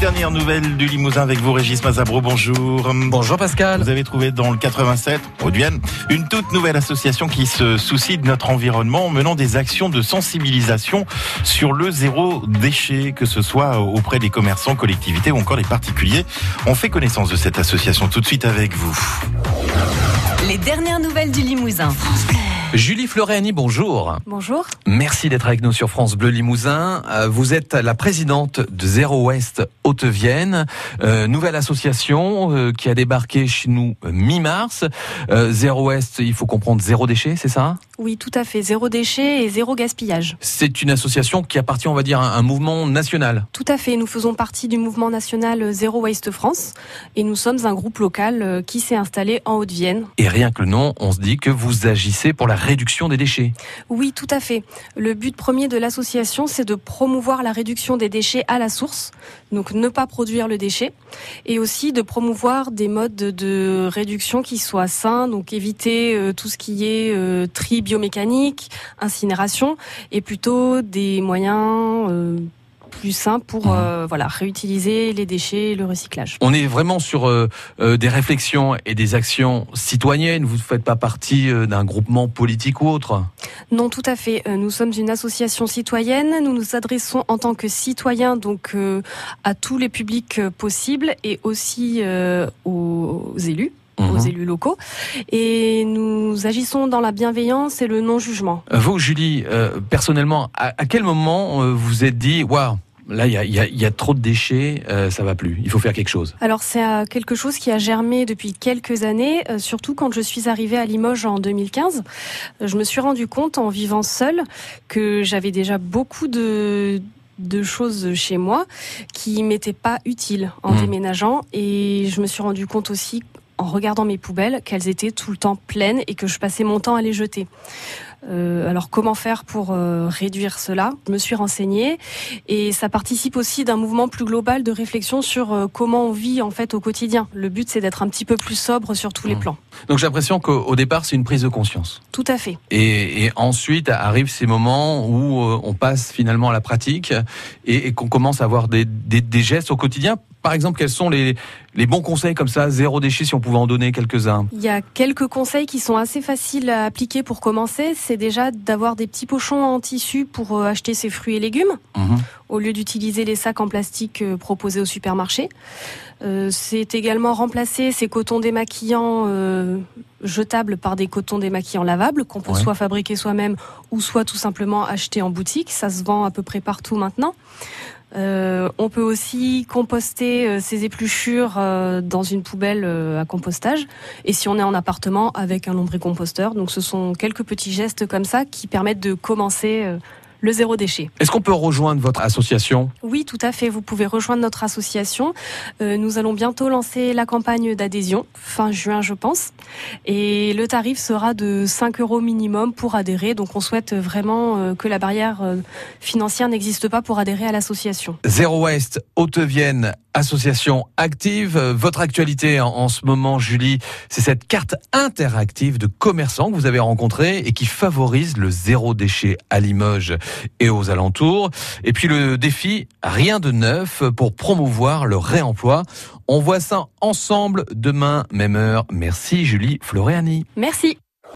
dernières nouvelles du Limousin avec vous, Régis Mazabro. Bonjour. Bonjour Pascal. Vous avez trouvé dans le 87, au Vienne, une toute nouvelle association qui se soucie de notre environnement en menant des actions de sensibilisation sur le zéro déchet, que ce soit auprès des commerçants, collectivités ou encore des particuliers. On fait connaissance de cette association tout de suite avec vous. Les dernières nouvelles du Limousin. Julie Floréani, bonjour. Bonjour. Merci d'être avec nous sur France Bleu Limousin. Euh, vous êtes la présidente de Zéro Ouest Haute-Vienne, euh, nouvelle association euh, qui a débarqué chez nous mi-mars. Zéro Ouest, il faut comprendre zéro déchet, c'est ça? Oui, tout à fait. Zéro déchet et zéro gaspillage. C'est une association qui appartient, on va dire, à un mouvement national. Tout à fait. Nous faisons partie du mouvement national Zéro Waste France et nous sommes un groupe local qui s'est installé en Haute-Vienne. Et rien que le nom, on se dit que vous agissez pour la réduction des déchets. Oui, tout à fait. Le but premier de l'association, c'est de promouvoir la réduction des déchets à la source, donc ne pas produire le déchet, et aussi de promouvoir des modes de réduction qui soient sains, donc éviter euh, tout ce qui est euh, tri biomécanique, incinération, et plutôt des moyens euh, plus simple pour mmh. euh, voilà réutiliser les déchets et le recyclage. On est vraiment sur euh, euh, des réflexions et des actions citoyennes. Vous ne faites pas partie d'un groupement politique ou autre? Non, tout à fait. Nous sommes une association citoyenne. Nous nous adressons en tant que citoyens donc à tous les publics possibles et aussi aux élus aux mmh. élus locaux. Et nous agissons dans la bienveillance et le non-jugement. Vous, Julie, personnellement, à, quel moment vous êtes dit, waouh, là, il y a, trop de déchets, euh, ça va plus. Il faut faire quelque chose. Alors, c'est euh, quelque chose qui a germé depuis quelques années, euh, surtout quand je suis arrivée à Limoges en 2015. Je me suis rendu compte, en vivant seule, que j'avais déjà beaucoup de de choses chez moi qui m'étaient pas utiles en mmh. déménageant et je me suis rendu compte aussi en regardant mes poubelles qu'elles étaient tout le temps pleines et que je passais mon temps à les jeter. Euh, alors comment faire pour euh, réduire cela? Je me suis renseignée et ça participe aussi d'un mouvement plus global de réflexion sur euh, comment on vit en fait au quotidien. Le but c'est d'être un petit peu plus sobre sur tous les mmh. plans. Donc j'ai l'impression qu'au départ c'est une prise de conscience. Tout à fait. Et, ensuite arrivent ces moments où on passe finalement à la pratique et, qu'on commence à avoir des gestes au quotidien par exemple, quels sont les, les bons conseils comme ça, zéro déchet, si on pouvait en donner quelques-uns? Il y a quelques conseils qui sont assez faciles à appliquer pour commencer. C'est déjà d'avoir des petits pochons en tissu pour euh, acheter ses fruits et légumes, mhm. au lieu d'utiliser les sacs en plastique euh, proposés au supermarché. Euh, c'est également remplacer ces cotons démaquillants jetables par des cotons démaquillants lavables qu'on peut soit fabriquer soi-même ou soit tout simplement acheter en boutique. Ça se vend à peu près partout maintenant. Euh, on peut aussi composter euh, ces épluchures euh, dans une poubelle à compostage. Et si on est en appartement, avec un lombricomposteur. Donc ce sont quelques petits gestes comme ça qui permettent de commencer le zéro déchet. Est-ce qu'on peut rejoindre votre association? Oui, tout à fait. Vous pouvez rejoindre notre association. Euh, nous allons bientôt lancer la campagne d'adhésion, fin juin, je pense. Et le tarif sera de 5 euros minimum pour adhérer. Donc on souhaite vraiment euh, que la barrière euh, financière n'existe pas pour adhérer à l'association. Zéro Ouest, Haute-Vienne, association active. Votre actualité en, ce moment, Julie, c'est cette carte interactive de commerçants que vous avez rencontrée et qui favorise le zéro déchet à Limoges et aux alentours. Et puis le défi, rien de neuf pour promouvoir le réemploi. On voit ça ensemble demain, même heure. Merci Julie Floréani. Merci.